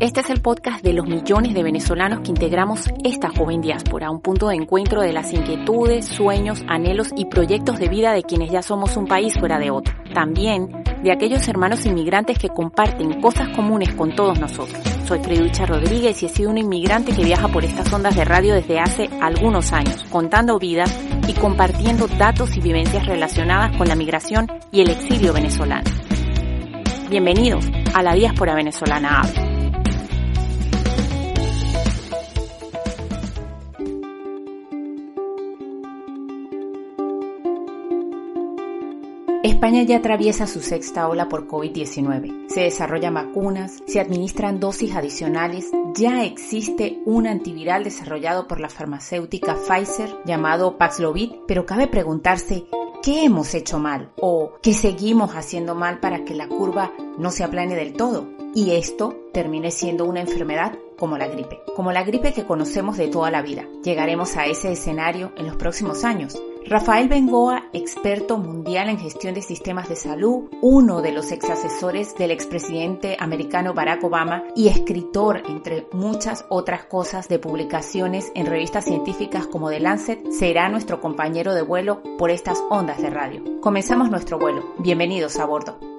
Este es el podcast de los millones de venezolanos que integramos esta joven diáspora, un punto de encuentro de las inquietudes, sueños, anhelos y proyectos de vida de quienes ya somos un país fuera de otro. También de aquellos hermanos inmigrantes que comparten cosas comunes con todos nosotros. Soy Freducha Rodríguez y he sido un inmigrante que viaja por estas ondas de radio desde hace algunos años, contando vidas y compartiendo datos y vivencias relacionadas con la migración y el exilio venezolano. Bienvenidos a la diáspora venezolana Habla. España ya atraviesa su sexta ola por COVID-19. Se desarrollan vacunas, se administran dosis adicionales, ya existe un antiviral desarrollado por la farmacéutica Pfizer llamado Paxlovid, pero cabe preguntarse ¿qué hemos hecho mal o qué seguimos haciendo mal para que la curva no se aplane del todo? Y esto termine siendo una enfermedad como la gripe, como la gripe que conocemos de toda la vida. Llegaremos a ese escenario en los próximos años. Rafael Bengoa, experto mundial en gestión de sistemas de salud, uno de los ex asesores del expresidente americano Barack Obama y escritor, entre muchas otras cosas, de publicaciones en revistas científicas como The Lancet, será nuestro compañero de vuelo por estas ondas de radio. Comenzamos nuestro vuelo. Bienvenidos a bordo.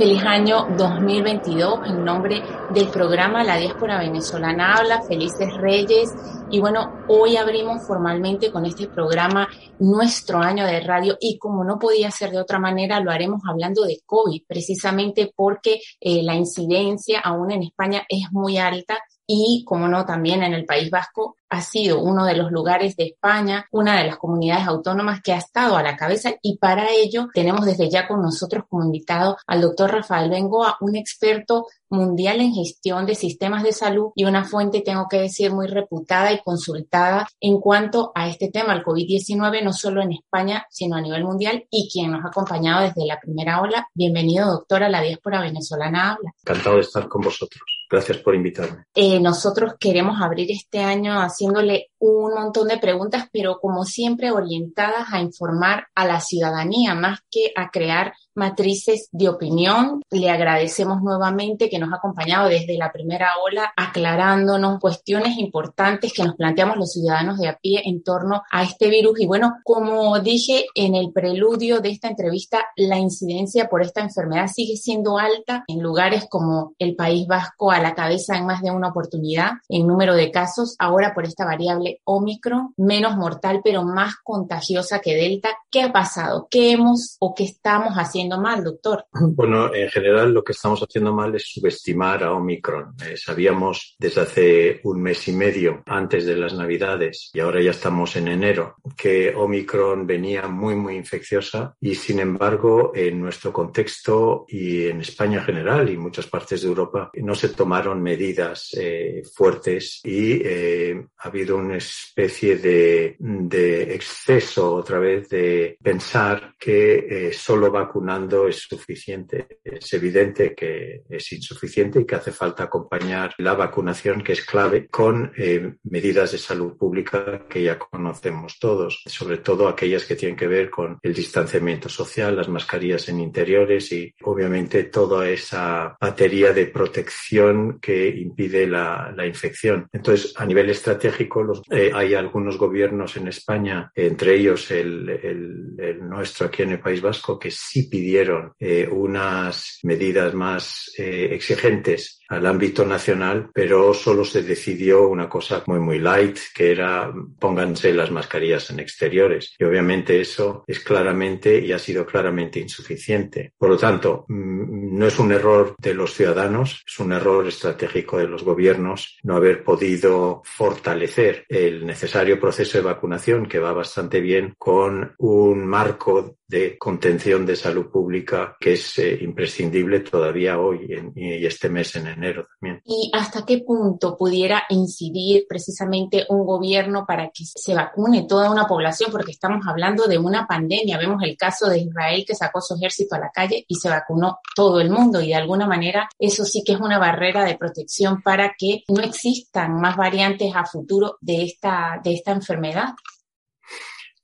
Feliz año 2022 en nombre del programa La Diáspora Venezolana Habla, Felices Reyes. Y bueno, hoy abrimos formalmente con este programa nuestro año de radio y como no podía ser de otra manera, lo haremos hablando de COVID, precisamente porque eh, la incidencia aún en España es muy alta y, como no, también en el País Vasco ha sido uno de los lugares de España, una de las comunidades autónomas que ha estado a la cabeza y para ello tenemos desde ya con nosotros como invitado al doctor Rafael Bengoa, un experto mundial en gestión de sistemas de salud y una fuente, tengo que decir, muy reputada y consultada en cuanto a este tema, el COVID-19, no solo en España, sino a nivel mundial y quien nos ha acompañado desde la primera ola. Bienvenido, doctor, a la diáspora venezolana habla. Encantado de estar con vosotros. Gracias por invitarme. Eh, nosotros queremos abrir este año haciéndole un montón de preguntas, pero como siempre orientadas a informar a la ciudadanía más que a crear matrices de opinión. Le agradecemos nuevamente que nos ha acompañado desde la primera ola, aclarándonos cuestiones importantes que nos planteamos los ciudadanos de a pie en torno a este virus. Y bueno, como dije en el preludio de esta entrevista, la incidencia por esta enfermedad sigue siendo alta en lugares como el País Vasco a la cabeza en más de una oportunidad en número de casos. Ahora por esta variable Omicron, menos mortal pero más contagiosa que Delta. ¿Qué ha pasado? ¿Qué hemos o qué estamos haciendo mal, doctor? Bueno, en general lo que estamos haciendo mal es subestimar a Omicron. Eh, sabíamos desde hace un mes y medio antes de las Navidades y ahora ya estamos en enero que Omicron venía muy, muy infecciosa y sin embargo en nuestro contexto y en España en general y muchas partes de Europa no se tomaron medidas eh, fuertes y eh, ha habido una especie de, de, exceso otra vez de pensar que eh, solo vacunando es suficiente. Es evidente que es insuficiente y que hace falta acompañar la vacunación, que es clave, con eh, medidas de salud pública que ya conocemos todos, sobre todo aquellas que tienen que ver con el distanciamiento social, las mascarillas en interiores y obviamente toda esa batería de protección que impide la, la infección. Entonces, a nivel estratégico, los, eh, hay algunos gobiernos en España, entre ellos el, el, el, nuestro aquí en el País Vasco, que sí pidieron eh, unas medidas más eh, exigentes al ámbito nacional, pero solo se decidió una cosa muy, muy light, que era pónganse las mascarillas en exteriores. Y obviamente eso es claramente y ha sido claramente insuficiente. Por lo tanto, mm, no es un error de los ciudadanos, es un error estratégico de los gobiernos no haber podido fortalecer el necesario proceso de vacunación que va bastante bien con un marco de contención de salud pública que es eh, imprescindible todavía hoy y este mes en enero también. ¿Y hasta qué punto pudiera incidir precisamente un gobierno para que se vacune toda una población? Porque estamos hablando de una pandemia. Vemos el caso de Israel que sacó su ejército a la calle y se vacunó todo el mundo y de alguna manera eso sí que es una barrera de protección para que no existan más variantes a futuro de esta, de esta enfermedad.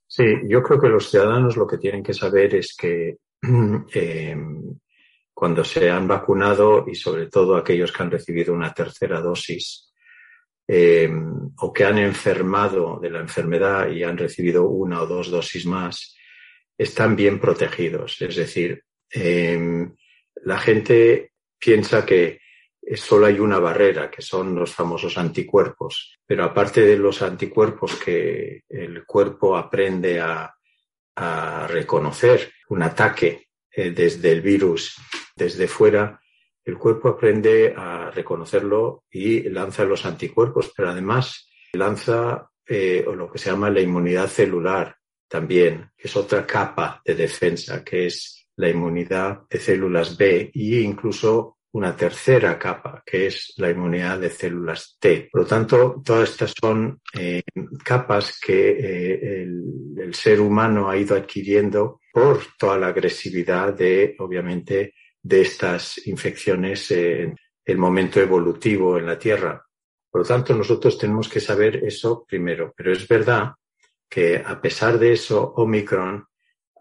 Sí, yo creo que los ciudadanos lo que tienen que saber es que eh, cuando se han vacunado y sobre todo aquellos que han recibido una tercera dosis eh, o que han enfermado de la enfermedad y han recibido una o dos dosis más, están bien protegidos. Es decir, eh, la gente piensa que solo hay una barrera, que son los famosos anticuerpos. Pero aparte de los anticuerpos que el cuerpo aprende a, reconocer un ataque eh, desde el virus, desde fuera, el cuerpo aprende a reconocerlo y lanza los anticuerpos, pero además lanza eh, lo que se llama la inmunidad celular también, que es otra capa de defensa, que es la inmunidad de células B e incluso una tercera capa, que es la inmunidad de células T. Por lo tanto, todas estas son eh, capas que eh, el, ser humano ha ido adquiriendo por toda la agresividad de, obviamente, de estas infecciones en el momento evolutivo en la Tierra. Por lo tanto, nosotros tenemos que saber eso primero. Pero es verdad que a pesar de eso, Omicron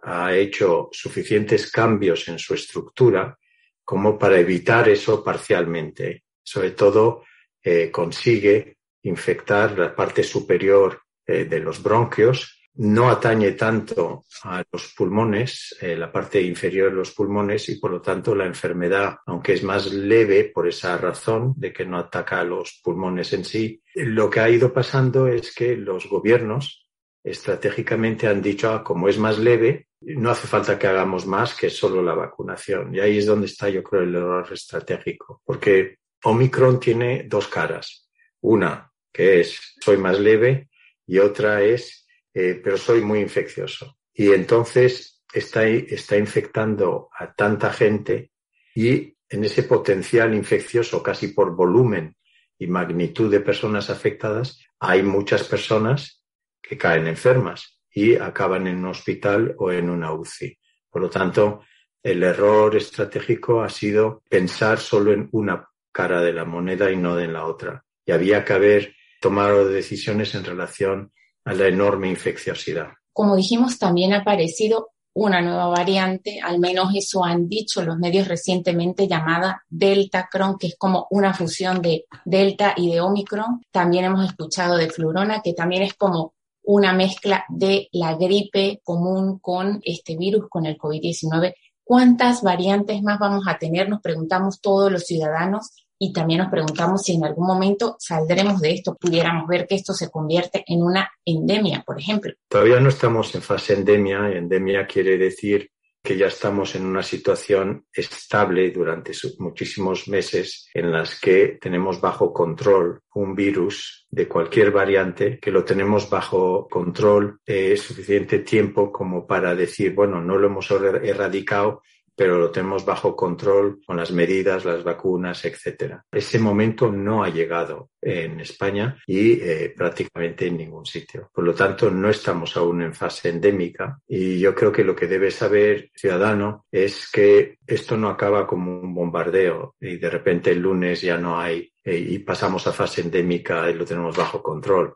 ha hecho suficientes cambios en su estructura como para evitar eso parcialmente. Sobre todo eh, consigue infectar la parte superior eh, de los bronquios, no atañe tanto a los pulmones, eh, la parte inferior de los pulmones, y por lo tanto la enfermedad, aunque es más leve por esa razón de que no ataca a los pulmones en sí, lo que ha ido pasando es que los gobiernos estratégicamente han dicho, ah, como es más leve, no hace falta que hagamos más que solo la vacunación. Y ahí es donde está, yo creo, el error estratégico. Porque Omicron tiene dos caras. Una, que es soy más leve, y otra es, eh, pero soy muy infeccioso. Y entonces está, está infectando a tanta gente y en ese potencial infeccioso, casi por volumen y magnitud de personas afectadas, hay muchas personas que caen enfermas y acaban en un hospital o en una UCI. Por lo tanto, el error estratégico ha sido pensar solo en una cara de la moneda y no en la otra. Y había que haber tomado decisiones en relación a la enorme infecciosidad. Como dijimos, también ha aparecido una nueva variante, al menos eso han dicho los medios recientemente, llamada Delta Cron, que es como una fusión de Delta y de Omicron. También hemos escuchado de Flurona, que también es como una mezcla de la gripe común con este virus, con el COVID-19. ¿Cuántas variantes más vamos a tener? Nos preguntamos todos los ciudadanos y también nos preguntamos si en algún momento saldremos de esto, pudiéramos ver que esto se convierte en una endemia, por ejemplo. Todavía no estamos en fase endemia. Endemia quiere decir que ya estamos en una situación estable durante muchísimos meses en las que tenemos bajo control un virus de cualquier variante, que lo tenemos bajo control eh, suficiente tiempo como para decir, bueno, no lo hemos erradicado, pero lo tenemos bajo control con las medidas, las vacunas, etcétera. Ese momento no ha llegado en España y eh, prácticamente en ningún sitio. Por lo tanto, no estamos aún en fase endémica y yo creo que lo que debe saber ciudadano es que esto no acaba como un bombardeo y de repente el lunes ya no hay eh, y pasamos a fase endémica y lo tenemos bajo control.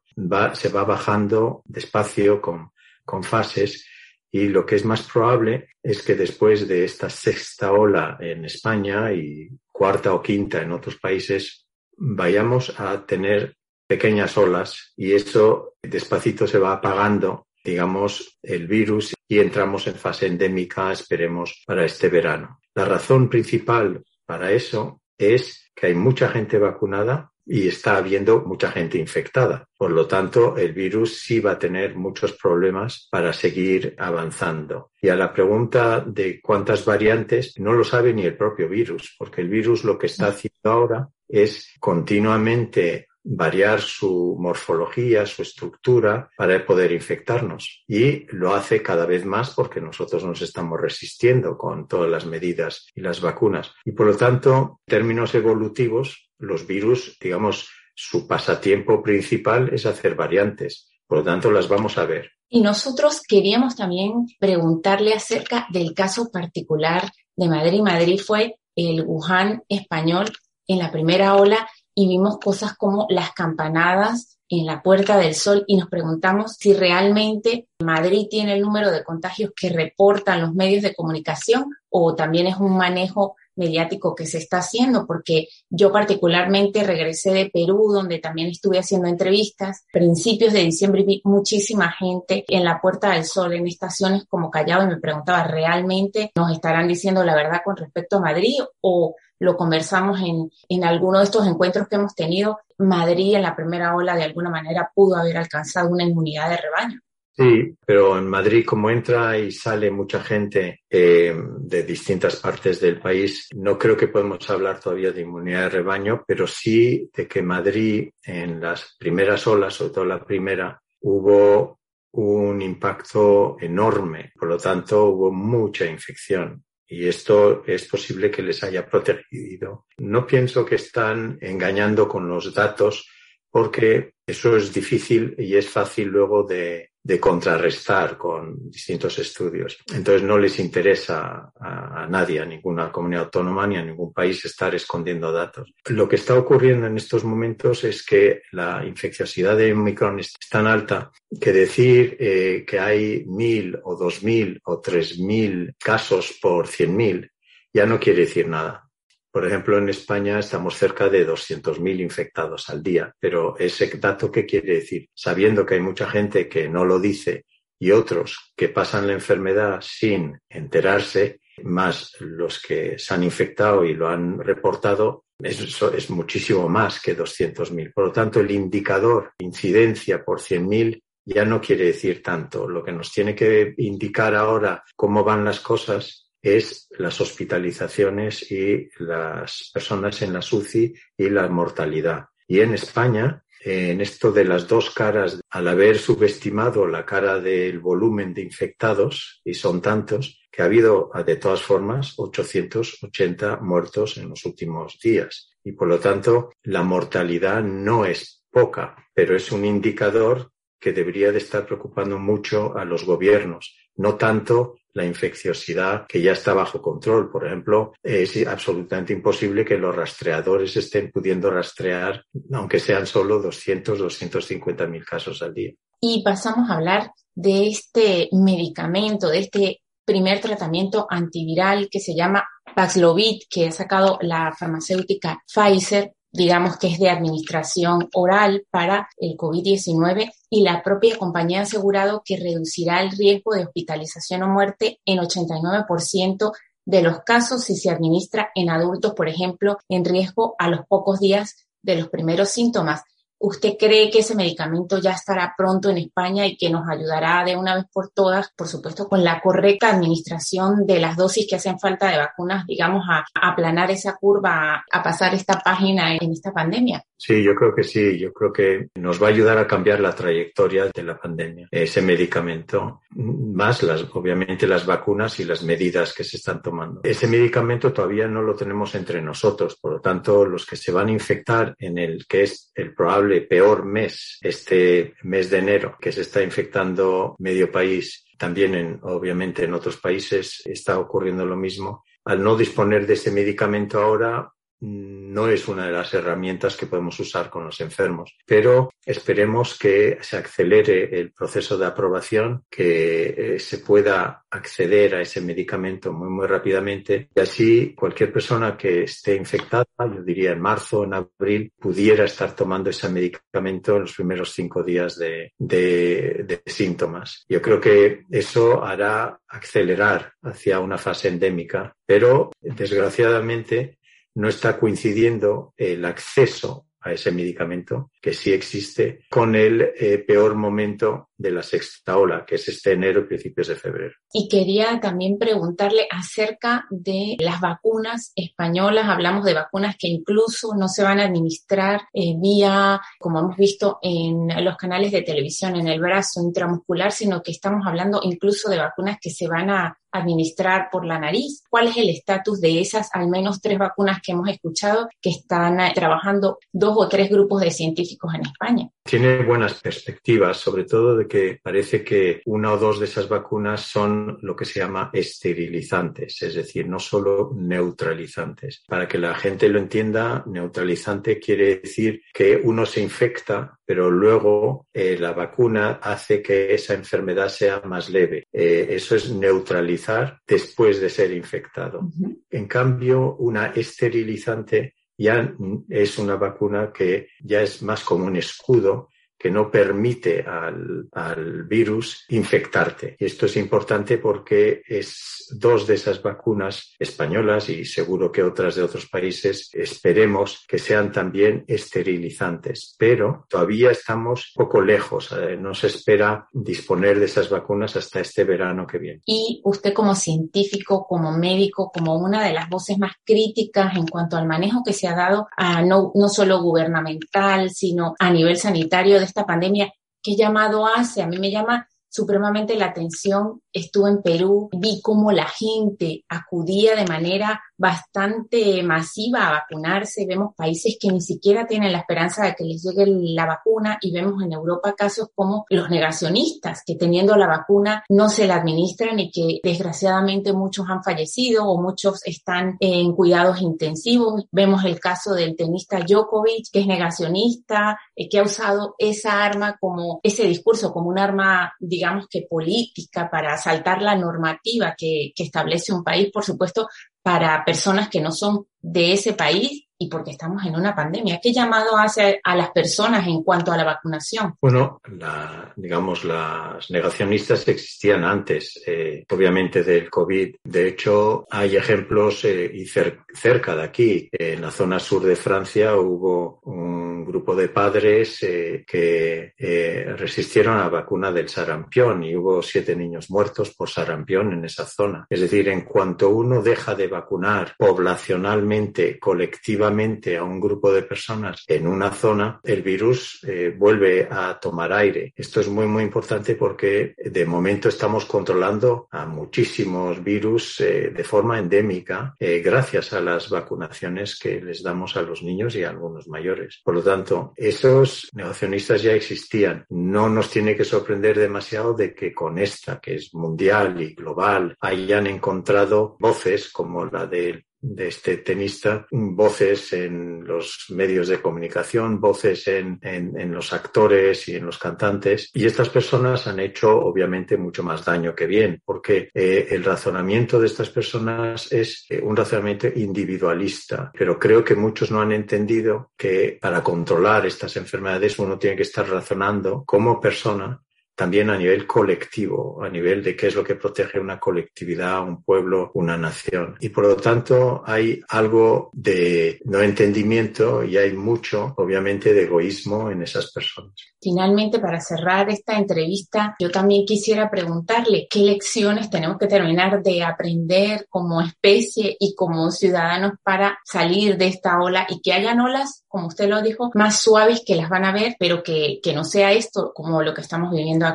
Se va bajando despacio con, con fases y lo que es más probable es que después de esta sexta ola en España y cuarta o quinta en otros países, vayamos a tener pequeñas olas y eso despacito se va apagando, digamos, el virus y entramos en fase endémica, esperemos, para este verano. La razón principal para eso es que hay mucha gente vacunada y está habiendo mucha gente infectada. Por lo tanto, el virus sí va a tener muchos problemas para seguir avanzando. Y a la pregunta de cuántas variantes, no lo sabe ni el propio virus, porque el virus lo que está haciendo ahora es continuamente variar su morfología, su estructura para poder infectarnos. Y lo hace cada vez más porque nosotros nos estamos resistiendo con todas las medidas y las vacunas. Y por lo tanto, en términos evolutivos, los virus, digamos, su pasatiempo principal es hacer variantes. Por lo tanto, las vamos a ver. Y nosotros queríamos también preguntarle acerca del caso particular de Madrid. Madrid fue el Wuhan español en la primera ola y vimos cosas como las campanadas en la Puerta del Sol y nos preguntamos si realmente Madrid tiene el número de contagios que reportan los medios de comunicación o también es un manejo mediático que se está haciendo, porque yo particularmente regresé de Perú, donde también estuve haciendo entrevistas. Principios de diciembre vi muchísima gente en la Puerta del Sol, en estaciones como Callao, y me preguntaba, ¿realmente nos estarán diciendo la verdad con respecto a Madrid o lo conversamos en, en alguno de estos encuentros que hemos tenido, Madrid en la primera ola de alguna manera pudo haber alcanzado una inmunidad de rebaño. Sí, pero en Madrid como entra y sale mucha gente eh, de distintas partes del país, no creo que podemos hablar todavía de inmunidad de rebaño, pero sí de que Madrid en las primeras olas, sobre todo la primera, hubo un impacto enorme, por lo tanto hubo mucha infección y esto es posible que les haya protegido. No pienso que están engañando con los datos porque eso es difícil y es fácil luego de, contrarrestar con distintos estudios. Entonces no les interesa a, a, nadie, a ninguna comunidad autónoma ni a ningún país estar escondiendo datos. Lo que está ocurriendo en estos momentos es que la infecciosidad de Omicron es tan alta que decir eh, que hay mil o dos mil o tres mil casos por cien mil ya no quiere decir nada. Por ejemplo, en España estamos cerca de 200.000 infectados al día, pero ese dato, ¿qué quiere decir? Sabiendo que hay mucha gente que no lo dice y otros que pasan la enfermedad sin enterarse, más los que se han infectado y lo han reportado, eso es muchísimo más que 200.000. Por lo tanto, el indicador incidencia por 100.000 ya no quiere decir tanto. Lo que nos tiene que indicar ahora cómo van las cosas es las hospitalizaciones y las personas en la UCI y la mortalidad. Y en España, en esto de las dos caras, al haber subestimado la cara del volumen de infectados, y son tantos, que ha habido de todas formas 880 muertos en los últimos días. Y por lo tanto, la mortalidad no es poca, pero es un indicador que debería de estar preocupando mucho a los gobiernos, no tanto la infecciosidad que ya está bajo control. Por ejemplo, es absolutamente imposible que los rastreadores estén pudiendo rastrear, aunque sean solo 200, 250 mil casos al día. Y pasamos a hablar de este medicamento, de este primer tratamiento antiviral que se llama Paxlovid, que ha sacado la farmacéutica Pfizer digamos que es de administración oral para el COVID-19 y la propia compañía ha asegurado que reducirá el riesgo de hospitalización o muerte en 89% de los casos si se administra en adultos, por ejemplo, en riesgo a los pocos días de los primeros síntomas. ¿Usted cree que ese medicamento ya estará pronto en España y que nos ayudará de una vez por todas, por supuesto, con la correcta administración de las dosis que hacen falta de vacunas, digamos, a, aplanar esa curva, a, pasar esta página en esta pandemia? Sí, yo creo que sí. Yo creo que nos va a ayudar a cambiar la trayectoria de la pandemia, ese medicamento, más las, obviamente las vacunas y las medidas que se están tomando. Ese medicamento todavía no lo tenemos entre nosotros, por lo tanto, los que se van a infectar en el que es el probable peor mes, este mes de enero, que se está infectando medio país, también en, obviamente en otros países está ocurriendo lo mismo. Al no disponer de ese medicamento ahora, no es una de las herramientas que podemos usar con los enfermos, pero esperemos que se acelere el proceso de aprobación, que eh, se pueda acceder a ese medicamento muy, muy rápidamente y así cualquier persona que esté infectada, yo diría en marzo, en abril, pudiera estar tomando ese medicamento en los primeros cinco días de síntomas. Yo creo que eso hará acelerar hacia una fase endémica, pero desgraciadamente no está coincidiendo el acceso a ese medicamento, que sí existe, con el eh, peor momento de la sexta ola, que es este enero principios de febrero. Y quería también preguntarle acerca de las vacunas españolas. Hablamos de vacunas que incluso no se van a administrar eh, vía, como hemos visto en los canales de televisión, en el brazo intramuscular, sino que estamos hablando incluso de vacunas que se van a administrar por la nariz? ¿Cuál es el estatus de esas al menos tres vacunas que hemos escuchado que están eh, trabajando dos o tres grupos de científicos en España? Tiene buenas perspectivas, sobre todo de que parece que una o dos de esas vacunas son lo que se llama esterilizantes, es decir, no solo neutralizantes. Para que la gente lo entienda, neutralizante quiere decir que uno se infecta, pero luego eh, la vacuna hace que esa enfermedad sea más leve. Eh, eso es neutralizante después de ser infectado. En cambio, una esterilizante ya es una vacuna que ya es más como un escudo que no permite al, al, virus infectarte. Y esto es importante porque es dos de esas vacunas españolas y seguro que otras de otros países esperemos que sean también esterilizantes. Pero todavía estamos poco lejos. Eh, no se espera disponer de esas vacunas hasta este verano que viene. Y usted como científico, como médico, como una de las voces más críticas en cuanto al manejo que se ha dado a no, no solo gubernamental, sino a nivel sanitario de esta pandemia, ¿qué llamado hace? A mí me llama supremamente la atención. Estuve en Perú, vi cómo la gente acudía de manera bastante masiva a vacunarse. Vemos países que ni siquiera tienen la esperanza de que les llegue la vacuna y vemos en Europa casos como los negacionistas que teniendo la vacuna no se la administran y que desgraciadamente muchos han fallecido o muchos están en cuidados intensivos. Vemos el caso del tenista Djokovic que es negacionista, eh, que ha usado esa arma como ese discurso como un arma, digamos que política para saltar la normativa que, que establece un país, por supuesto, para personas que no son de ese país y porque estamos en una pandemia. ¿Qué llamado hace a las personas en cuanto a la vacunación? Bueno, la, digamos, las negacionistas existían antes, eh, obviamente, del COVID. De hecho, hay ejemplos eh, y cerca de aquí, en la zona sur de Francia, hubo un grupo de padres eh, que eh, resistieron a la vacuna del sarampión y hubo siete niños muertos por sarampión en esa zona. Es decir, en cuanto uno deja de vacunar poblacionalmente, colectivamente, a un grupo de personas en una zona, el virus eh, vuelve a tomar aire. Esto es muy, muy importante porque de momento estamos controlando a muchísimos virus de forma endémica gracias a las vacunaciones que les damos a los niños y a algunos mayores. Por lo tanto, esos negacionistas ya existían. No nos tiene que sorprender demasiado de que con esta, que es mundial y global, hayan encontrado voces como la del de este tenista, voces en los medios de comunicación, voces en, en, los actores y en los cantantes. Y estas personas han hecho obviamente mucho más daño que bien, porque eh, el razonamiento de estas personas es eh, un razonamiento individualista. Pero creo que muchos no han entendido que para controlar estas enfermedades uno tiene que estar razonando como persona también a nivel colectivo, a nivel de qué es lo que protege una colectividad, un pueblo, una nación. Y por lo tanto hay algo de no entendimiento y hay mucho, obviamente, de egoísmo en esas personas. Finalmente, para cerrar esta entrevista, yo también quisiera preguntarle qué lecciones tenemos que terminar de aprender como especie y como ciudadanos para salir de esta ola y que hayan olas, como usted lo dijo, más suaves que las van a ver, pero que, que no sea esto como lo que estamos viviendo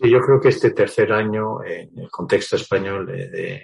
Yo creo que este tercer año en el contexto español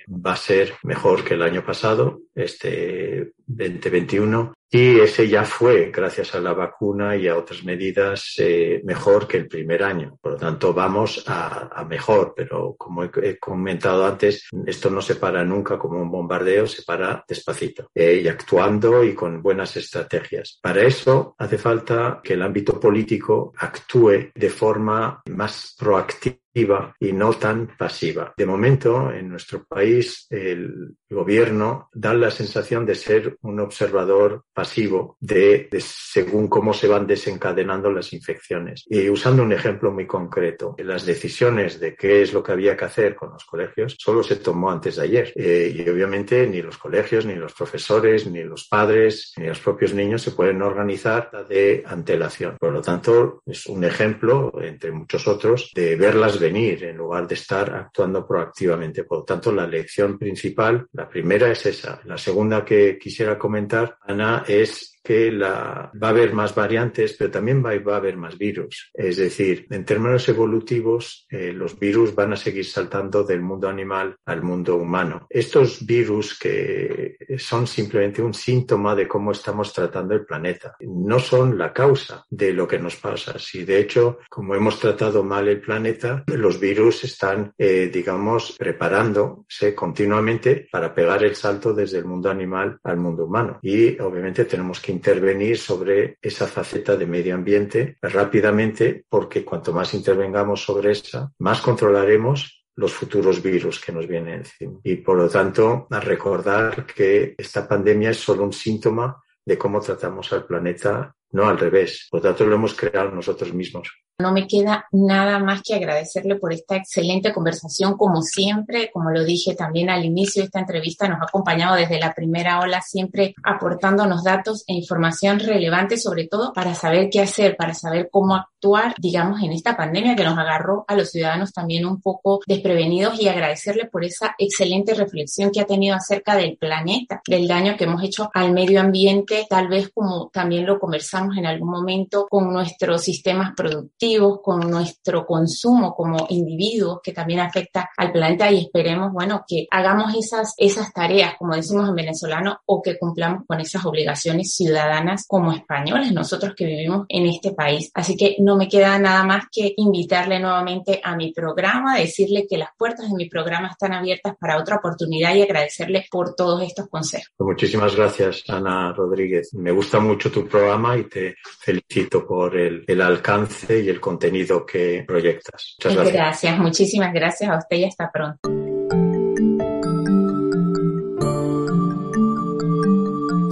va a ser mejor que el año pasado, este 2021, y ese ya fue, gracias a la vacuna y a otras medidas, eh, mejor que el primer año. Por lo tanto, vamos a, mejor, pero como he, comentado antes, esto no se para nunca como un bombardeo, se para despacito eh, y actuando y con buenas estrategias. Para eso hace falta que el ámbito político actúe de forma más proactiva activa y no tan pasiva. De momento, en nuestro país, el gobierno da la sensación de ser un observador pasivo de, según cómo se van desencadenando las infecciones. Y usando un ejemplo muy concreto, las decisiones de qué es lo que había que hacer con los colegios solo se tomó antes de ayer. Eh, y obviamente ni los colegios, ni los profesores, ni los padres, ni los propios niños se pueden organizar de antelación. Por lo tanto, es un ejemplo, entre muchos otros, de verlas venir en lugar de estar actuando proactivamente. Por lo tanto, la lección principal, la primera es esa. La segunda que quisiera comentar, Ana, es que la, va a haber más variantes, pero también va, va a haber más virus. Es decir, en términos evolutivos, eh, los virus van a seguir saltando del mundo animal al mundo humano. Estos virus que son simplemente un síntoma de cómo estamos tratando el planeta, no son la causa de lo que nos pasa. Si de hecho, como hemos tratado mal el planeta, los virus están, eh, digamos, preparándose continuamente para pegar el salto desde el mundo animal al mundo humano. Y obviamente tenemos que intervenir sobre esa faceta de medio ambiente rápidamente porque cuanto más intervengamos sobre esa, más controlaremos los futuros virus que nos vienen encima. Y por lo tanto, a recordar que esta pandemia es solo un síntoma de cómo tratamos al planeta, no al revés. Por tanto, lo hemos creado nosotros mismos. No me queda nada más que agradecerle por esta excelente conversación, como siempre, como lo dije también al inicio de esta entrevista, nos ha acompañado desde la primera ola, siempre aportándonos datos e información relevante, sobre todo para saber qué hacer, para saber cómo actuar, digamos, en esta pandemia que nos agarró a los ciudadanos también un poco desprevenidos y agradecerle por esa excelente reflexión que ha tenido acerca del planeta, del daño que hemos hecho al medio ambiente, tal vez como también lo conversamos en algún momento con nuestros sistemas productivos con nuestro consumo como individuos que también afecta al planeta y esperemos, bueno, que hagamos esas, esas tareas, como decimos en venezolano, o que cumplamos con esas obligaciones ciudadanas como españoles, nosotros que vivimos en este país. Así que no me queda nada más que invitarle nuevamente a mi programa, decirle que las puertas de mi programa están abiertas para otra oportunidad y agradecerle por todos estos consejos. Muchísimas gracias, Ana Rodríguez. Me gusta mucho tu programa y te felicito por el, el alcance y el contenido que proyectas. Muchas gracias. Gracias, muchísimas gracias a usted y hasta pronto.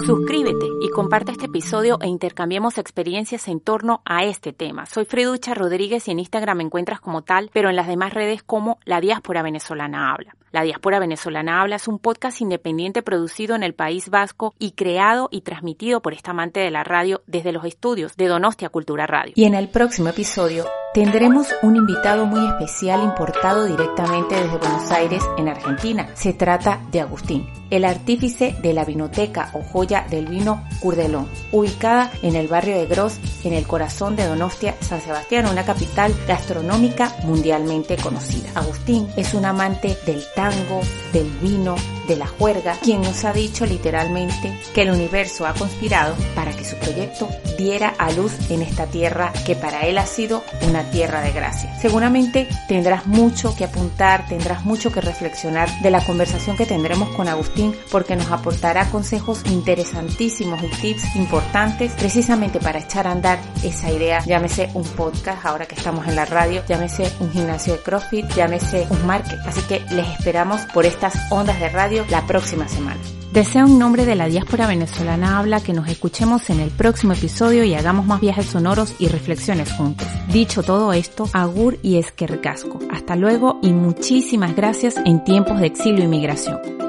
Suscríbete y comparte este episodio e intercambiemos experiencias en torno a este tema. Soy Freducha Rodríguez y en Instagram me encuentras como tal, pero en las demás redes como La Diáspora Venezolana Habla. La Diáspora Venezolana Habla es un podcast independiente producido en el País Vasco y creado y transmitido por esta amante de la radio desde los estudios de Donostia Cultura Radio. Y en el próximo episodio tendremos un invitado muy especial importado directamente desde Buenos Aires, en Argentina. Se trata de Agustín, el artífice de la vinoteca o joya del vino Curdelón, ubicada en el barrio de Gros, en el corazón de Donostia, San Sebastián, una capital gastronómica mundialmente conocida. Agustín es un amante del tango, del vino, de la juerga, quien nos ha dicho literalmente que el universo ha conspirado para que su proyecto diera a luz en esta tierra que para él ha sido una tierra de gracia. Seguramente tendrás mucho que apuntar, tendrás mucho que reflexionar de la conversación que tendremos con Agustín porque nos aportará consejos interesantísimos y tips importantes precisamente para echar a andar esa idea, llámese un podcast ahora que estamos en la radio, llámese un gimnasio de CrossFit, llámese un market. Así que les esperamos por estas ondas de radio la próxima semana. Deseo un nombre de la diáspora venezolana habla que nos escuchemos en el próximo episodio y hagamos más viajes sonoros y reflexiones juntos. Dicho todo esto, agur y esquercasco. Hasta luego y muchísimas gracias en tiempos de exilio y migración.